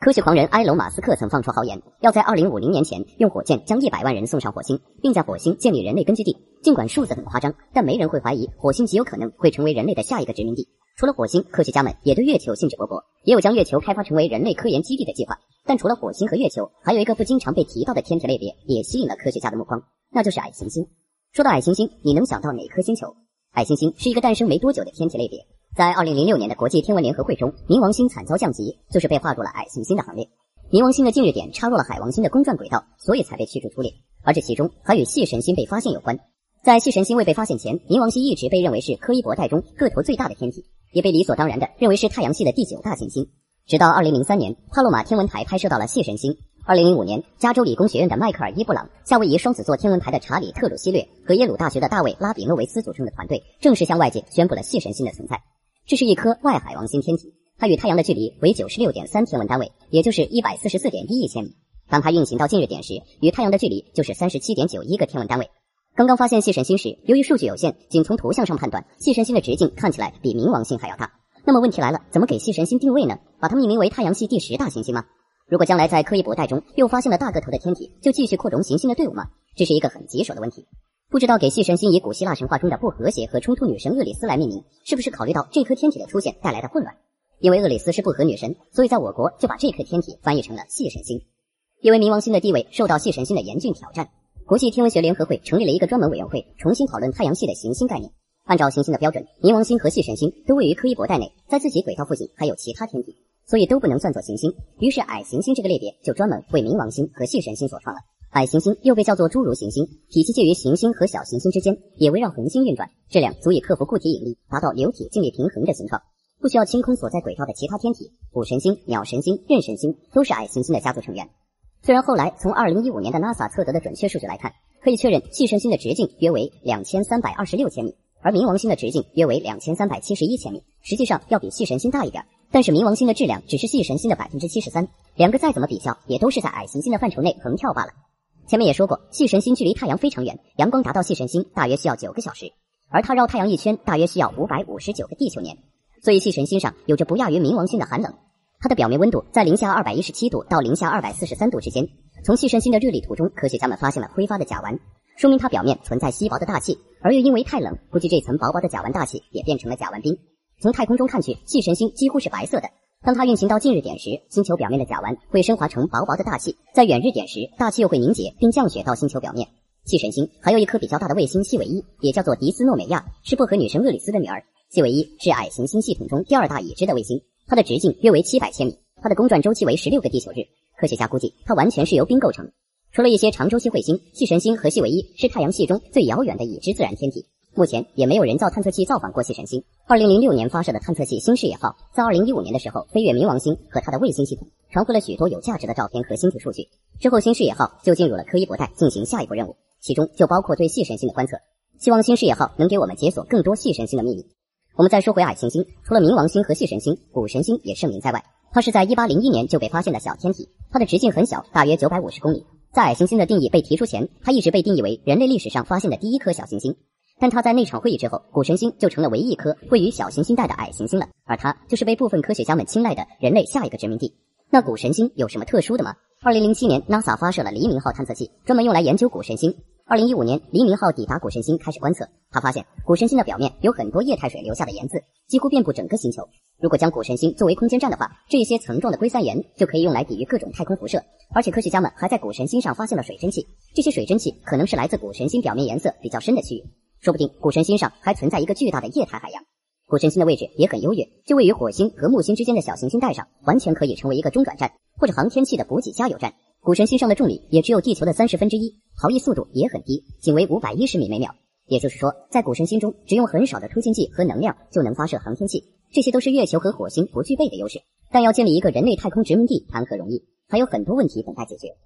科学狂人埃隆·马斯克曾放出豪言，要在2050年前用火箭将100万人送上火星，并在火星建立人类根据地。尽管数字很夸张，但没人会怀疑火星极有可能会成为人类的下一个殖民地。除了火星，科学家们也对月球兴致勃勃，也有将月球开发成为人类科研基地的计划。但除了火星和月球，还有一个不经常被提到的天体类别也吸引了科学家的目光，那就是矮行星。说到矮行星，你能想到哪颗星球？矮行星是一个诞生没多久的天体类别。在二零零六年的国际天文联合会中，冥王星惨遭降级，就是被划入了矮行星的行列。冥王星的近日点插入了海王星的公转轨道，所以才被驱逐出列。而这其中还与系神星被发现有关。在系神星未被发现前，冥王星一直被认为是柯伊伯带中个头最大的天体，也被理所当然的认为是太阳系的第九大行星。直到二零零三年，帕洛马天文台拍摄到了系神星。二零零五年，加州理工学院的迈克尔伊布朗、夏威夷双子座天文台的查理特鲁希略和耶鲁大学的大卫拉比诺维斯组成的团队，正式向外界宣布了系神星的存在。这是一颗外海王星天体，它与太阳的距离为九十六点三天文单位，也就是一百四十四点一亿千米。当它运行到近日点时，与太阳的距离就是三十七点九一个天文单位。刚刚发现系神星时，由于数据有限，仅从图像上判断，系神星的直径看起来比冥王星还要大。那么问题来了，怎么给系神星定位呢？把它命名为太阳系第十大行星吗？如果将来在柯伊伯带中又发现了大个头的天体，就继续扩容行星的队伍吗？这是一个很棘手的问题。不知道给系神星以古希腊神话中的不和谐和冲突女神厄里斯来命名，是不是考虑到这颗天体的出现带来的混乱？因为厄里斯是不和女神，所以在我国就把这颗天体翻译成了系神星。因为冥王星的地位受到系神星的严峻挑战，国际天文学联合会成立了一个专门委员会，重新讨论太阳系的行星概念。按照行星的标准，冥王星和系神星都位于柯伊伯带内，在自己轨道附近还有其他天体，所以都不能算作行星。于是矮行星这个类别就专门为冥王星和系神星所创了。矮行星又被叫做侏儒行星，体积介于行星和小行星之间，也围绕恒星运转，质量足以克服固体引力，达到流体静力平衡的形状，不需要清空所在轨道的其他天体。谷神星、鸟神星、刃神星都是矮行星的家族成员。虽然后来从二零一五年的 NASA 测得的准确数据来看，可以确认系神星的直径约为两千三百二十六千米，而冥王星的直径约为两千三百七十一千米，实际上要比系神星大一点。但是冥王星的质量只是系神星的百分之七十三，两个再怎么比较，也都是在矮行星的范畴内横跳罢了。前面也说过，系神星距离太阳非常远，阳光达到系神星大约需要九个小时，而它绕太阳一圈大约需要五百五十九个地球年，所以系神星上有着不亚于冥王星的寒冷。它的表面温度在零下二百一十七度到零下二百四十三度之间。从系神星的热力图中，科学家们发现了挥发的甲烷，说明它表面存在稀薄的大气，而又因为太冷，估计这层薄薄的甲烷大气也变成了甲烷冰。从太空中看去，系神星几乎是白色的。当它运行到近日点时，星球表面的甲烷会升华成薄薄的大气；在远日点时，大气又会凝结并降雪到星球表面。气神星还有一颗比较大的卫星西韦伊，也叫做迪斯诺美亚，是薄荷女神厄里斯的女儿。西韦伊是矮行星系统中第二大已知的卫星，它的直径约为七百千米，它的公转周期为十六个地球日。科学家估计它完全是由冰构成。除了一些长周期彗星，气神星和西韦伊是太阳系中最遥远的已知自然天体。目前也没有人造探测器造访过系神星。二零零六年发射的探测器新视野号，在二零一五年的时候飞越冥王星和它的卫星系统，传回了许多有价值的照片和星体数据。之后，新视野号就进入了柯伊伯带进行下一步任务，其中就包括对系神星的观测。希望新视野号能给我们解锁更多系神星的秘密。我们再说回矮行星，除了冥王星和系神星，谷神星也盛名在外。它是在一八零一年就被发现的小天体，它的直径很小，大约九百五十公里。在矮行星的定义被提出前，它一直被定义为人类历史上发现的第一颗小行星。但他在那场会议之后，谷神星就成了唯一一颗位于小行星带的矮行星了，而它就是被部分科学家们青睐的人类下一个殖民地。那谷神星有什么特殊的吗？二零零七年，NASA 发射了黎明号探测器，专门用来研究谷神星。二零一五年，黎明号抵达谷神星开始观测，他发现谷神星的表面有很多液态水留下的盐渍，几乎遍布整个星球。如果将谷神星作为空间站的话，这些层状的硅酸盐就可以用来抵御各种太空辐射。而且科学家们还在谷神星上发现了水蒸气，这些水蒸气可能是来自谷神星表面颜色比较深的区域。说不定古神星上还存在一个巨大的液态海洋。古神星的位置也很优越，就位于火星和木星之间的小行星带上，完全可以成为一个中转站或者航天器的补给加油站。古神星上的重力也只有地球的三十分之一，逃逸速度也很低，仅为五百一十米每秒。也就是说，在古神星中，只用很少的推进剂和能量就能发射航天器，这些都是月球和火星不具备的优势。但要建立一个人类太空殖民地，谈何容易？还有很多问题等待解决。